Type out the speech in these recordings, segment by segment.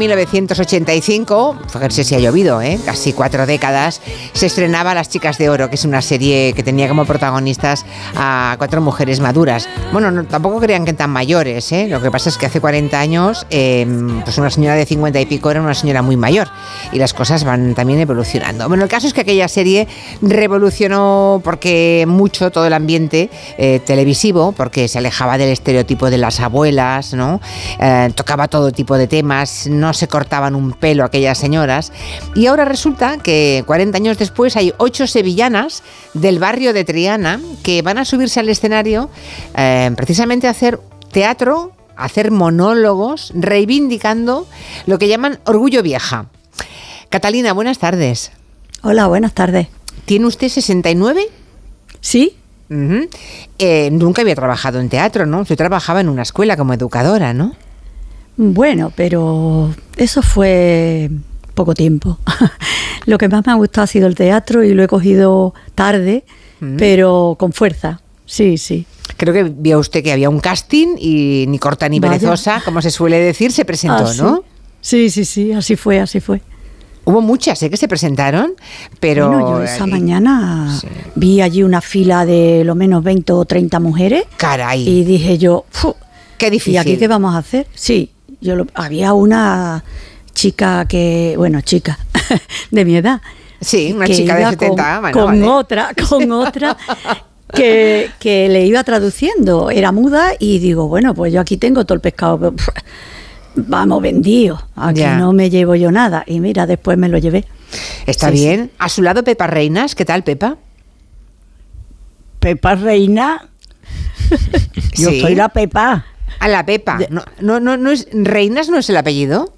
1985, fíjense si ha llovido, ¿eh? casi cuatro décadas, se estrenaba Las Chicas de Oro, que es una serie que tenía como protagonistas a cuatro mujeres maduras. Bueno, no, tampoco crean que tan mayores, ¿eh? lo que pasa es que hace 40 años, em, pues una señora de 50 y pico era una señora muy mayor y las cosas van también evolucionando. Bueno, el caso es que aquella serie revolucionó porque mucho todo el ambiente eh, televisivo, porque se alejaba del estereotipo de las abuelas, ¿no? Eh, tocaba todo tipo de temas, no se cortaban un pelo aquellas señoras. Y ahora resulta que 40 años después hay ocho sevillanas del barrio de Triana que van a subirse al escenario eh, precisamente a hacer teatro, a hacer monólogos, reivindicando lo que llaman orgullo vieja. Catalina, buenas tardes. Hola, buenas tardes. ¿Tiene usted 69? Sí. Eh, nunca había trabajado en teatro, ¿no? Yo trabajaba en una escuela como educadora, ¿no? Bueno, pero eso fue poco tiempo. lo que más me ha gustado ha sido el teatro y lo he cogido tarde, pero con fuerza. Sí, sí. Creo que vio usted que había un casting y ni corta ni perezosa, como se suele decir, se presentó, Ah, ¿no? Sí, sí, sí, así fue, así fue. Hubo muchas, ¿eh? que se presentaron, pero... Bueno, yo esa eh, mañana sí. vi allí una fila de lo menos 20 o 30 mujeres Caray, y dije yo, "Fu, qué difícil. ¿y aquí qué vamos a hacer? Sí, yo lo- había una chica que, bueno, chica de mi edad. Sí, una que chica de iba 70, con, bueno, con vale. otra, con otra que, que le iba traduciendo. Era muda y digo, bueno, pues yo aquí tengo todo el pescado. Vamos, vendido. Aquí Ya. no me llevo yo nada. Y mira, después me lo llevé. Está Sí, bien. A su lado Pepa Reinas, ¿qué tal Pepa? Pepa Reina. Yo Sí. soy la Pepa. A la Pepa. No, no, no, no es, ¿Reinas no es el apellido?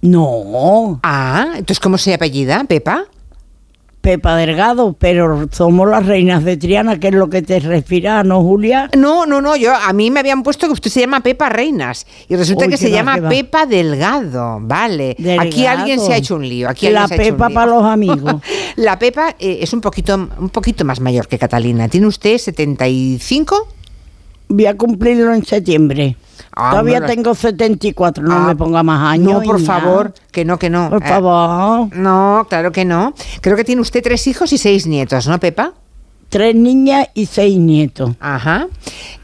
No, Ah, entonces ¿cómo se apellida? ¿Pepa? Pepa Delgado, pero somos las reinas de Triana, que es lo que te refieras, ¿no, Julia? No, no, no, yo a mí me habían puesto que usted se llama Pepa Reinas y resulta Uy, que se va, llama. Pepa Delgado, vale. Aquí alguien se ha hecho un lío. Aquí La Pepa para los amigos. La Pepa eh, es un poquito, un poquito más mayor que Catalina. ¿Tiene usted 75? Voy a cumplirlo en septiembre. Ah, Todavía bueno. tengo 74, no Ah, me ponga más años. No, por nada. favor, que no, que no. Por Eh, favor. no, claro que no. Creo que tiene usted tres hijos y seis nietos, ¿no, Pepa? Tres niñas y seis nietos. Ajá.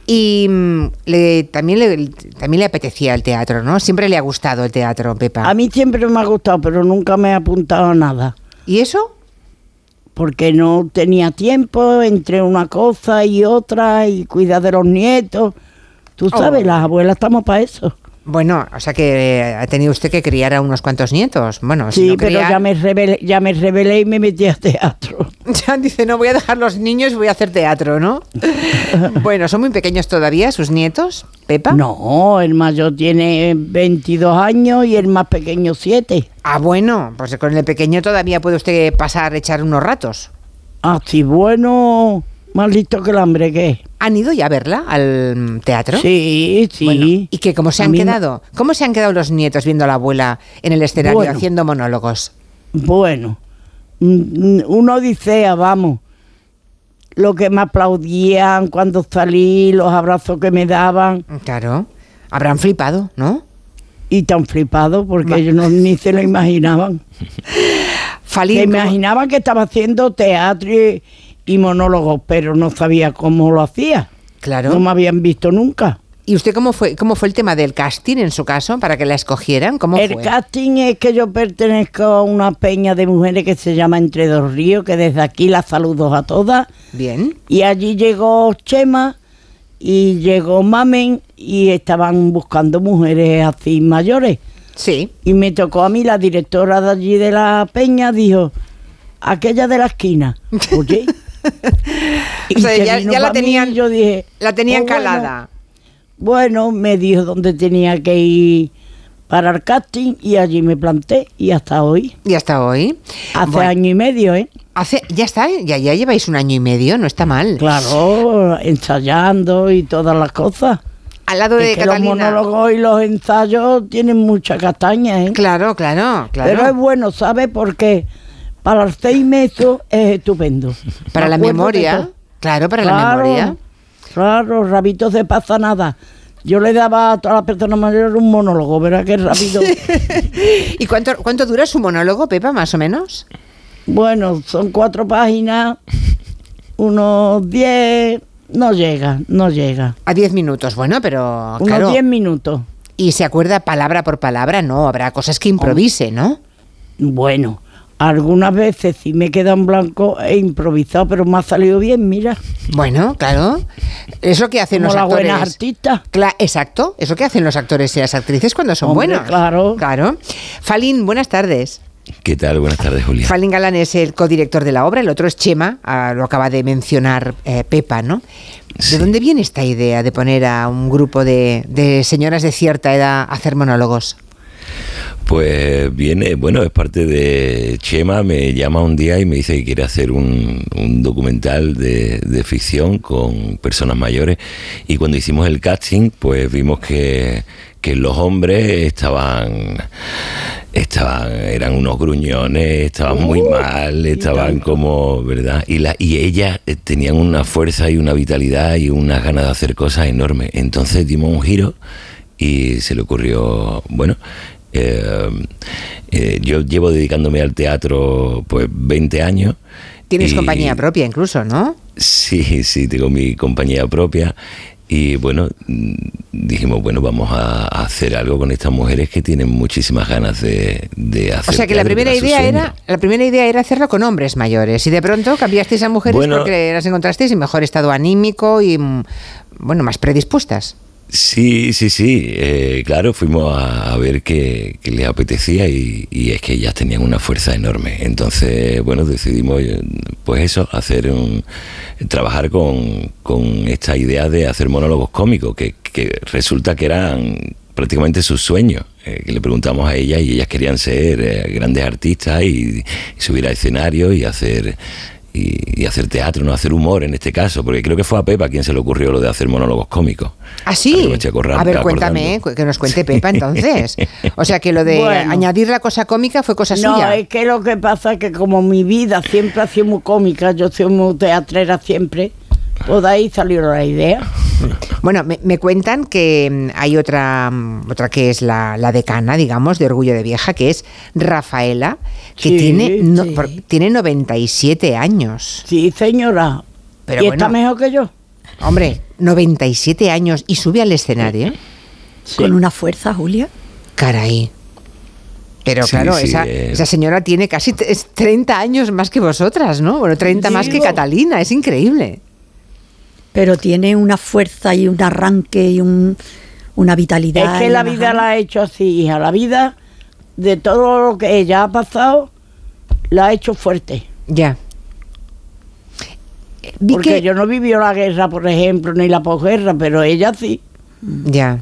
Y mm, le, también, le, también le apetecía el teatro, ¿no? Siempre le ha gustado el teatro, Pepa. A mí siempre me ha gustado, pero nunca me he apuntado a nada. ¿Y eso? Porque no tenía tiempo entre una cosa y otra y cuidar de los nietos. Tú sabes, Oh. las abuelas estamos para eso. Bueno, o sea que eh, ha tenido usted que criar a unos cuantos nietos. Bueno, si Sí, no pero criar- ya me, rebelé, ya me rebelé y me metí a teatro. Ya dice, no voy a dejar los niños, voy a hacer teatro, ¿no? bueno, son muy pequeños todavía sus nietos, Pepa. No, el mayor tiene 22 años y el más pequeño 7. Ah, bueno, pues con el pequeño todavía puede usted pasar, echar unos ratos. Así bueno, más listo que el hambre que es. ¿Han ido ya a verla al mm, teatro? Sí, sí. Bueno, ¿Y qué? ¿Cómo se han quedado? ¿Cómo se han quedado los nietos viendo a la abuela en el escenario Bueno. haciendo monólogos? Bueno, mm, uno dice, ah, vamos, lo que me aplaudían cuando salí, los abrazos que me daban, Claro. Habrán flipado, ¿no? y tan flipado porque Va. ellos no, ni se lo imaginaban. Falín, Se ¿cómo- imaginaban que estaba haciendo teatro y, y monólogos, pero no sabía cómo lo hacía. Claro. No me habían visto nunca. ¿Y usted cómo fue, cómo fue el tema del casting en su caso para que la escogieran? ¿Cómo El fue? casting es que yo pertenezco a una peña de mujeres que se llama Entre Dos Ríos, que desde aquí las saludo a todas. Bien. Y allí llegó Chema y llegó Mamen y estaban buscando mujeres así mayores. Sí. Y me tocó a mí, la directora de allí de la peña, dijo, aquella de la esquina. Oye. O sea, se ya- la mí tenían- yo dije, La tenían "Oh, bueno". calada. Bueno, me dijo dónde tenía que ir para el casting y allí me planté y hasta hoy. Y hasta hoy. Hace Bueno, año y medio, ¿eh? Hace, ya está, ya, ya lleváis un año y medio, no está mal. Claro, ensayando y todas las cosas. Al lado de que los Catalina. monólogos y los ensayos tienen mucha castaña, ¿eh? Claro, claro, claro. Pero es bueno, ¿sabes? Porque para los seis meses es estupendo. para la memoria. Claro, para la Claro, memoria. Claro, rabitos de pasa nada. Yo le daba a todas las personas mayores un monólogo, ¿verdad? Que rápido. ¿Y cuánto, cuánto dura su monólogo, Pepa, más o menos? bueno, son cuatro páginas, unos diez, no llega, no llega. A 10 minutos, bueno, pero Unos claro. diez minutos. Y se acuerda palabra por palabra, no, habrá cosas que improvise, ¿no? Bueno, algunas veces sí me queda en blanco e improvisado, pero me ha salido bien, mira. Bueno, claro. Eso que hacen Como los las actores. buenas artistas. Cla- exacto, eso que hacen los actores y las actrices cuando son Hombre, buenos. claro. Claro. Falín, buenas tardes. ¿Qué tal? Buenas tardes, Julia. Falín Galán es el codirector de la obra, el otro es Chema, ah, lo acaba de mencionar eh, Pepa, ¿no? ¿De Sí. dónde viene esta idea de poner a un grupo de, de señoras de cierta edad a hacer monólogos? Pues viene, bueno, es parte de Chema, me llama un día y me dice que quiere hacer un, un documental de, de ficción con personas mayores y cuando hicimos el casting, pues vimos que, que los hombres estaban, estaban, eran unos gruñones, estaban muy mal, estaban como, ¿verdad? Y, la, y ellas eh, tenían una fuerza y una vitalidad y unas ganas de hacer cosas enormes. Entonces dimos un giro y se le ocurrió, bueno, yo llevo dedicándome al teatro pues 20 años. Tienes y- compañía propia incluso, ¿no? Sí, sí, tengo mi compañía propia. Y bueno, dijimos, bueno, vamos a, hacer algo con estas mujeres que tienen muchísimas ganas de, de O hacer. sea que la primera idea sueño. era la primera idea era hacerlo con hombres mayores y de pronto cambiasteis a mujeres Bueno. porque las encontrasteis en mejor estado anímico y mm, bueno más predispuestas. Sí, sí, sí, eh, claro, fuimos a, a ver qué, les apetecía y, y es que ellas tenían una fuerza enorme. Entonces, bueno, decidimos, eh, pues eso, hacer un, trabajar con, con esta idea de hacer monólogos cómicos, que, que resulta que eran prácticamente sus sueños. eh, que le preguntamos a ellas y ellas querían ser eh, grandes artistas y, y subir a escenario y hacer y, y hacer teatro, no hacer humor en este caso, porque creo que fue a Pepa quien se le ocurrió lo de hacer monólogos cómicos. Ah, sí. A ver, cuéntame, cu- que nos cuente Pepa entonces. O sea que lo de Bueno. añadir la cosa cómica fue cosa No, suya. es que lo que pasa es que como mi vida siempre ha sido muy cómica, yo soy muy teatrera siempre, pues de ahí salió la idea. Bueno, me, me cuentan que mm, hay otra, mm, otra que es la, la decana, digamos, de Orgullo de Vieja, que es Rafaela, que Sí, tiene, no- sí. por- tiene 97 años. Sí, señora. Pero y bueno. está mejor que yo. Hombre, 97 años y sube al escenario. Con una fuerza, Julia. Caray. Pero Sí, claro, sí, esa, eh. esa señora tiene casi t- es 30 años más que vosotras, ¿no? Bueno, 30 más que. Catalina, es increíble. Pero tiene una fuerza y un arranque y un, una vitalidad. Es que la vida la ha hecho así, hija. La vida, de todo lo que ella ha pasado, la ha hecho fuerte. Ya. Vi Porque que- yo no vivió la guerra, por ejemplo, ni la posguerra, pero ella sí. Ya.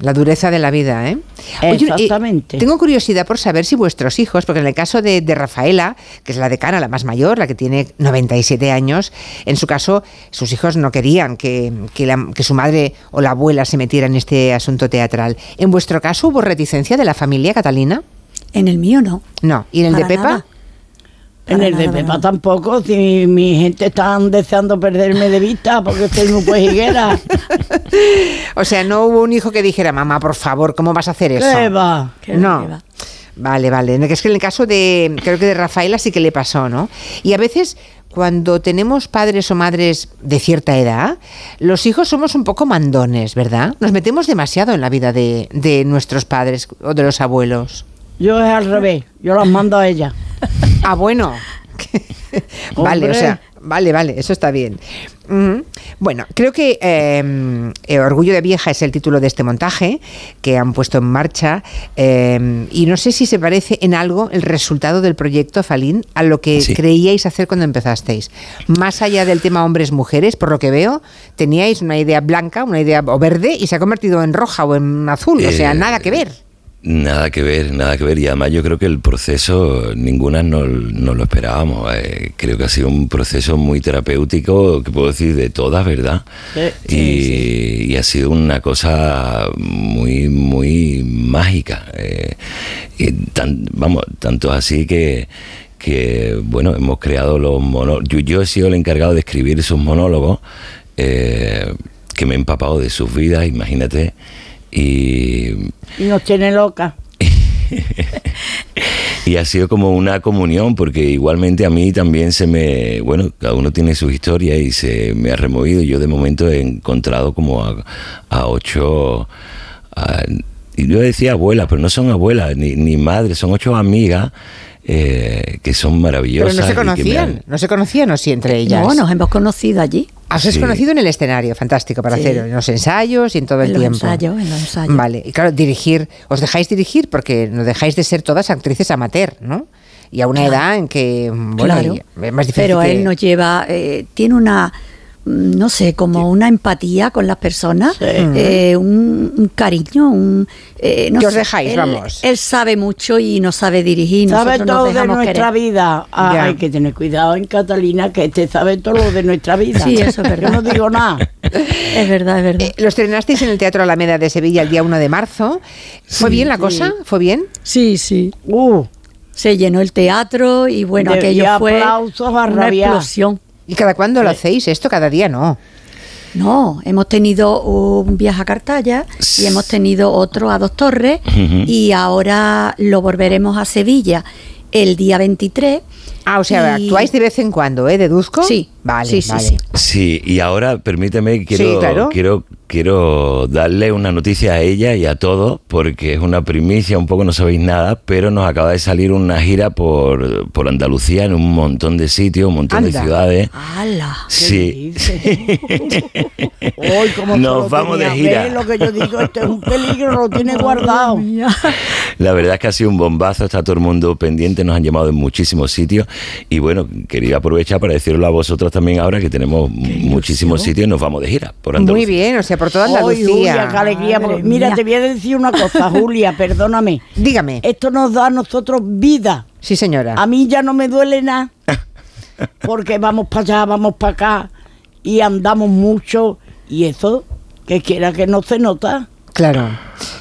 La dureza de la vida, ¿eh? Oye, eh, Exactamente. tengo curiosidad por saber si vuestros hijos, porque en el caso de, de Rafaela, que es la decana, la más mayor, la que tiene 97 años, en su caso, sus hijos no querían que, que la- que su madre o la abuela se metiera en este asunto teatral. ¿En vuestro caso hubo reticencia de la familia Catalina? En el mío no. No. ¿Y en el de Pepa? nada. En el de Pepa tampoco, si mi gente están deseando perderme de vista porque estoy muy pejiguera. O sea, no hubo un hijo que dijera, mamá, por favor, ¿cómo vas a hacer eso? ¿Qué va? Que no. va. Vale, vale. Es que en el caso de, creo que de Rafaela sí que le pasó, ¿no? Y a veces cuando tenemos padres o madres de cierta edad, los hijos somos un poco mandones, ¿verdad? Nos metemos demasiado en la vida de, de nuestros padres o de los abuelos. Yo es al revés, yo las mando a ella. Ah, bueno. vale, o sea, vale, vale, eso está bien. Bueno, creo que eh, eh, Orgullo de Vieja es el título de este montaje que han puesto en marcha eh, y no sé si se parece en algo el resultado del proyecto Falín a lo que Sí. creíais hacer cuando empezasteis. Más allá del tema hombres-mujeres, por lo que veo, teníais una idea blanca, una idea o verde y se ha convertido en roja o en azul, o sea, nada que ver. Nada que ver, nada que ver. Y además yo creo que el proceso, ninguna no, no lo esperábamos. Eh, creo que ha sido un proceso muy terapéutico, que puedo decir de todas, ¿verdad? Sí, y, y ha sido una cosa muy, muy mágica. Eh, y tan- vamos, tanto así que, que, bueno, hemos creado los monólogos. Yo, yo he sido el encargado de escribir esos monólogos. eh, que me he empapado de sus vidas, imagínate. Y, Y nos tiene loca. y ha sido como una comunión, porque igualmente a mí también se me, bueno, cada uno tiene su historia y se me ha removido. Yo de momento he encontrado como a, a ocho, a- y yo decía abuelas, pero no son abuelas ni, ni madres, son ocho amigas eh, que son Pero maravillosas. no se conocían, han- no se conocían o sí entre ellas. No, nos hemos conocido allí. Os has Sí. conocido en el escenario, fantástico, para Sí. hacer en los ensayos y en todo el En los tiempo. ensayos, en los ensayos. Vale, y claro, dirigir, os dejáis dirigir porque no dejáis de ser todas actrices amateur, ¿no? Y a una edad en que, bueno, claro. es más difícil Pero que- él nos lleva, eh, tiene una, no sé, como una empatía con las personas, Sí. eh, un, un cariño, un... eh, no Que os sé, dejáis, él- vamos. Él sabe mucho y nos sabe dirigir. Sabe nos todo de nuestra querer. vida. Ah, hay que tener cuidado en Catalina, que este sabe todo lo de nuestra vida. Sí, eso es verdad. Yo no digo nada. Es verdad, es verdad. Eh, lo estrenasteis en el Teatro Alameda de Sevilla el día 1 de marzo. ¿Fue bien la cosa? ¿Fue bien? Sí, sí. Uh, Se llenó el teatro y bueno, De- aquello y fue aplausos a una rabiar. explosión. ¿Y cada cuándo lo hacéis? Esto cada día no. No, hemos tenido un viaje a Cartaya y hemos tenido otro a Dos Torres y ahora lo volveremos a Sevilla el día 23. Ah, o sea, Y- actuáis de vez en cuando, ¿eh? ¿Deduzco? Sí, Vale, sí, sí, vale. sí. Sí, y ahora permíteme, quiero, Sí, claro. quiero, quiero darle una noticia a ella y a todos, porque es una primicia, un poco no sabéis nada, pero nos acaba de salir una gira por, por Andalucía en un montón de sitios, un montón Anda. de ciudades. ¡Hala! Sí. Hoy como Nos vamos de tenía, gira. ¿ves? Lo que yo digo, esto es un peligro, lo tiene guardado. La verdad es que ha sido un bombazo, está todo el mundo pendiente, nos han llamado en muchísimos sitios y bueno, quería aprovechar para decirlo a vosotros también ahora que tenemos muchísimos sitios y nos vamos de gira por Muy Andalucía. bien, o sea, por toda Andalucía. Julia, qué alegría. Madre porque- mira, mía. te voy a decir una cosa, Julia, perdóname. Dígame. Esto nos da a nosotros vida. Sí, señora. A mí ya no me duele nada. Porque vamos para allá, vamos para acá y andamos mucho. Y eso, que quiera que no se nota. Claro.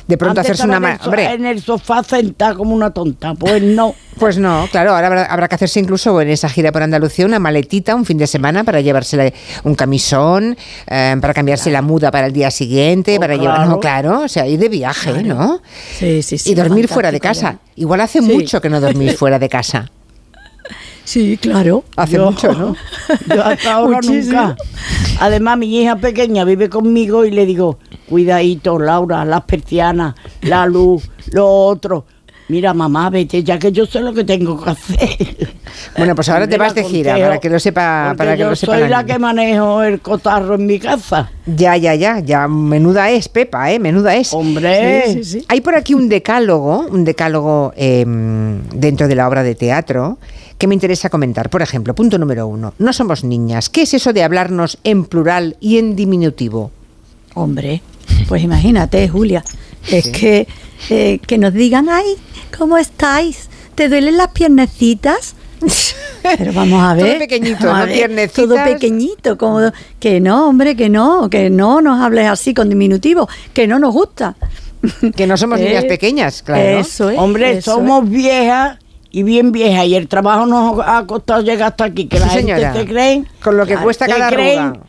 De pronto Antes hacerse una... en ma- el so- Hombre, en el sofá sentada como una tonta. Pues no. Pues no, claro, ahora habrá, habrá que hacerse incluso en esa gira por Andalucía una maletita un fin de semana para llevarse un camisón, eh, para cambiarse la muda para el día siguiente, Oh, para llevar, no, claro, o sea, ir de viaje, ¿no? Sí, sí, sí. y dormir fuera de casa. Igual hace Sí. mucho que no dormís fuera de casa. Sí, claro. Hace Yo- mucho, ¿no? Yo hasta ahora nunca. Además, mi hija pequeña vive conmigo y le digo, cuidadito, Laura, las persianas, la luz, lo otro. Mira, mamá, vete, ya que yo sé lo que tengo que hacer. Bueno, pues ahora te vas de gira, contejo, para que lo sepa, para que yo lo sepa soy la que manejo el cotarro en mi casa. Ya, ya, ya, ya, menuda es, Pepa, ¿eh? Menuda es. Hombre, Sí, sí, sí. Hay por aquí un decálogo, un decálogo eh, dentro de la obra de teatro que me interesa comentar. Por ejemplo, punto número uno, no somos niñas. ¿Qué es eso de hablarnos en plural y en diminutivo? Hombre, pues imagínate, Julia. Es que, eh, que nos digan, ay, ¿cómo estáis? ¿Te duelen las piernecitas? Pero vamos a Todo ver. pequeñito, vamos a ¿no? ver. Todo pequeñito, como que no, hombre, que no, que no nos hables así con diminutivo, que no nos gusta. Que no somos niñas Eh, pequeñas, claro. Eso es. hombre, eso somos viejas y bien viejas y el trabajo nos ha costado llegar hasta aquí, que Sí, la gente se creen. Con lo que cuesta cada creen, arruga.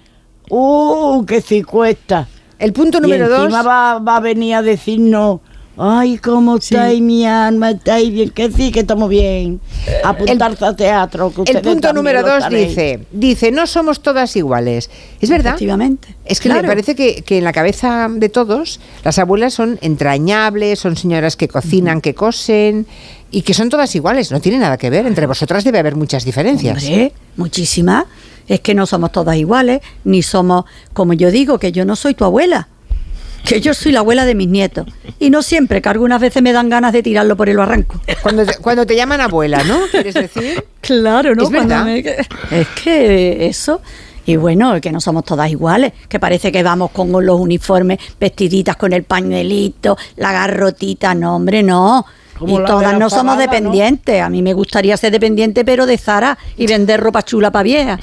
Uh, que sí cuesta. El punto número y dos. encima va, va a venir a decirnos, ay, ¿cómo estáis mi alma? ¿Estáis bien? Que sí, que estamos bien. Apuntarse a teatro. Que El punto número dos dice, dice, no somos todas iguales. ¿Es verdad? Efectivamente. Es que Claro. me parece que, que en la cabeza de todos las abuelas son entrañables, son señoras que cocinan, que cosen y que son todas iguales. No tiene nada que ver. Entre vosotras debe haber muchas diferencias. Hombre, muchísimas. Es que no somos todas iguales, ni somos, como yo digo, que yo no soy tu abuela, que yo soy la abuela de mis nietos. Y no siempre, que algunas veces me dan ganas de tirarlo por el barranco. Cuando te, cuando te llaman abuela, ¿no? ¿Quieres decir? Claro, ¿no? Es verdad. me- Es que eso. Y bueno, que no somos todas iguales, que parece que vamos con los uniformes, vestiditas con el pañuelito, la garrotita, no, hombre, no. Como y todas no somos dependientes. A mí me gustaría ser dependiente, pero de Zara y vender ropa chula para vieja.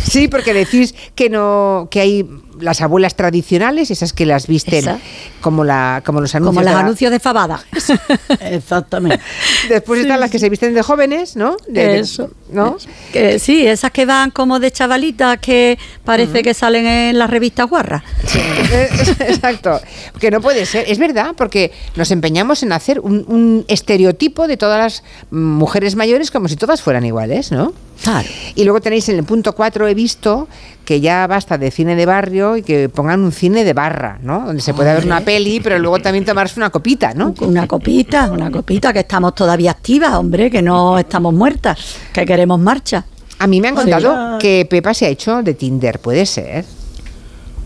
Sí, porque decís que no que hay las abuelas tradicionales, esas que las visten Esa. como la como los anuncios. Como de los la- anuncios de fabada. Exactamente. Después están las que se visten de jóvenes, ¿no? De- de- Eso. ¿no? Que, sí, esas que van como de chavalitas que parece que salen en las revistas guarras. Exacto, que no puede ser. Es verdad, porque nos empeñamos en hacer un, un estereotipo de todas las mujeres mayores como si todas fueran iguales, ¿no? Claro. Y luego tenéis en el punto 4, he visto que ya basta de cine de barrio y que pongan un cine de barra, ¿no? Donde se puede ver una peli, pero luego también tomarse una copita, ¿no? Una copita, una copita, que estamos todavía activas, hombre, que no estamos muertas, que queremos marcha. A mí me han Sí. contado que Pepa se ha hecho de Tinder, puede ser.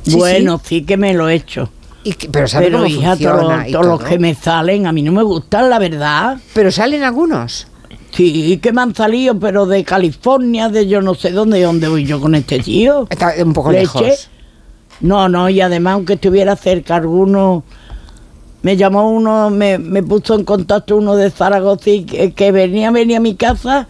Sí, bueno, sí. que me lo he hecho. Y que- pero sabe Pero cómo hija, funciona todos y todos los que me salen, a mí no me gustan, la verdad. Pero salen algunos. Sí, que me han salido, pero de California, de yo no sé dónde, ¿de dónde voy yo con este tío? Está un poco Leche. lejos. No, no, y además, aunque estuviera cerca, alguno. Me llamó uno, me, me puso en contacto uno de Zaragoza y que, que venía, venía a mi casa,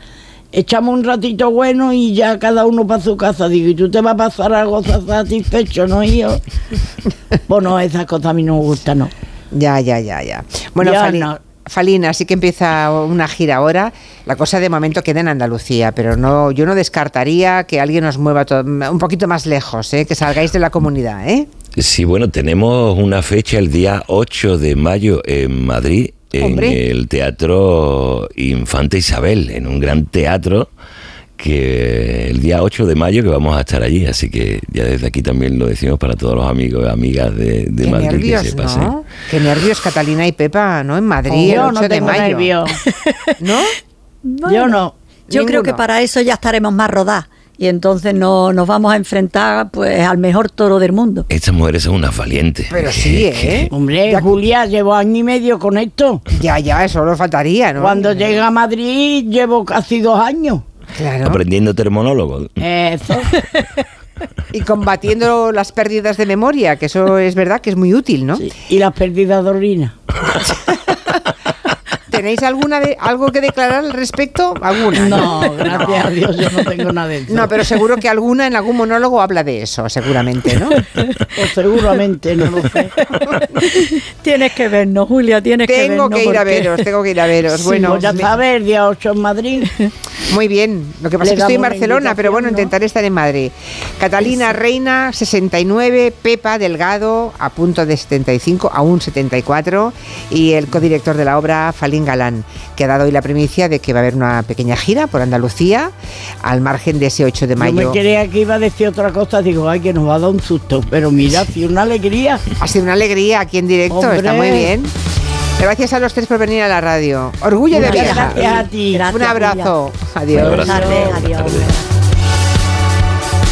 echamos un ratito bueno y ya cada uno para su casa. Digo, ¿y tú te vas para Zaragoza satisfecho, no, hijo? bueno, esas cosas a mí no me gustan, no. Ya, ya, ya, ya. Bueno, Ya no. Falina, así que empieza una gira ahora. La cosa de momento queda en Andalucía, pero no, yo no descartaría que alguien os mueva un poquito más lejos, ¿eh? que salgáis de la comunidad, ¿eh? Sí, bueno, tenemos una fecha el día 8 de mayo en Madrid, en Hombre. el Teatro Infante Isabel, en un gran teatro que el día 8 de mayo que vamos a estar allí, así que ya desde aquí también lo decimos para todos los amigos y amigas de, de Qué Madrid que nervios, se pasen. ¿no? Qué nervios Catalina y Pepa, ¿no? En Madrid, yo el 8 no de tengo mayo. ¿No? Yo no. Yo creo que para eso ya estaremos más rodadas y entonces no, nos vamos a enfrentar pues al mejor toro del mundo. Estas mujeres son unas valientes. Pero sí, ¿eh? Hombre, Julia, llevo año y medio con esto. Ya, ya, eso lo faltaría, ¿no? Cuando llegué a Madrid llevo casi dos años. Claro. Aprendiendo termonólogo. Eso. Y combatiendo las pérdidas de memoria, que eso es verdad que es muy útil, ¿no? Sí. Y las pérdidas de orina. ¿Tenéis alguna de, algo que declarar al respecto? ¿Alguna? No, gracias a Dios yo no tengo nada de eso. No, pero seguro que alguna en algún monólogo habla de eso, seguramente, ¿no? O seguramente, no lo sé. Tienes que vernos, Julia, tienes que tengo vernos. que ir a veros, tengo que ir a veros. Sí, bueno, pues ya me- sabes, el día 8 en Madrid. Muy bien. Lo que pasa Le es que estoy en Barcelona, pero bueno, intentaré estar en Madrid. Catalina Reina, 69, Pepa Delgado, a punto de 75, aún 74, y el codirector de la obra, Falín Galán, que ha dado hoy la primicia de que va a haber una pequeña gira por Andalucía, al margen de ese 8 de Yo me mayo. creía que iba a decir otra cosa, digo, ay, que nos va a dar un susto. Pero mira, si una alegría. Ha sido una alegría aquí en directo, Hombre. está muy bien. Gracias a los tres por venir a la radio. Orgullo de vieja. gracias a ti. Un abrazo. Adiós. Buenas tardes, adiós.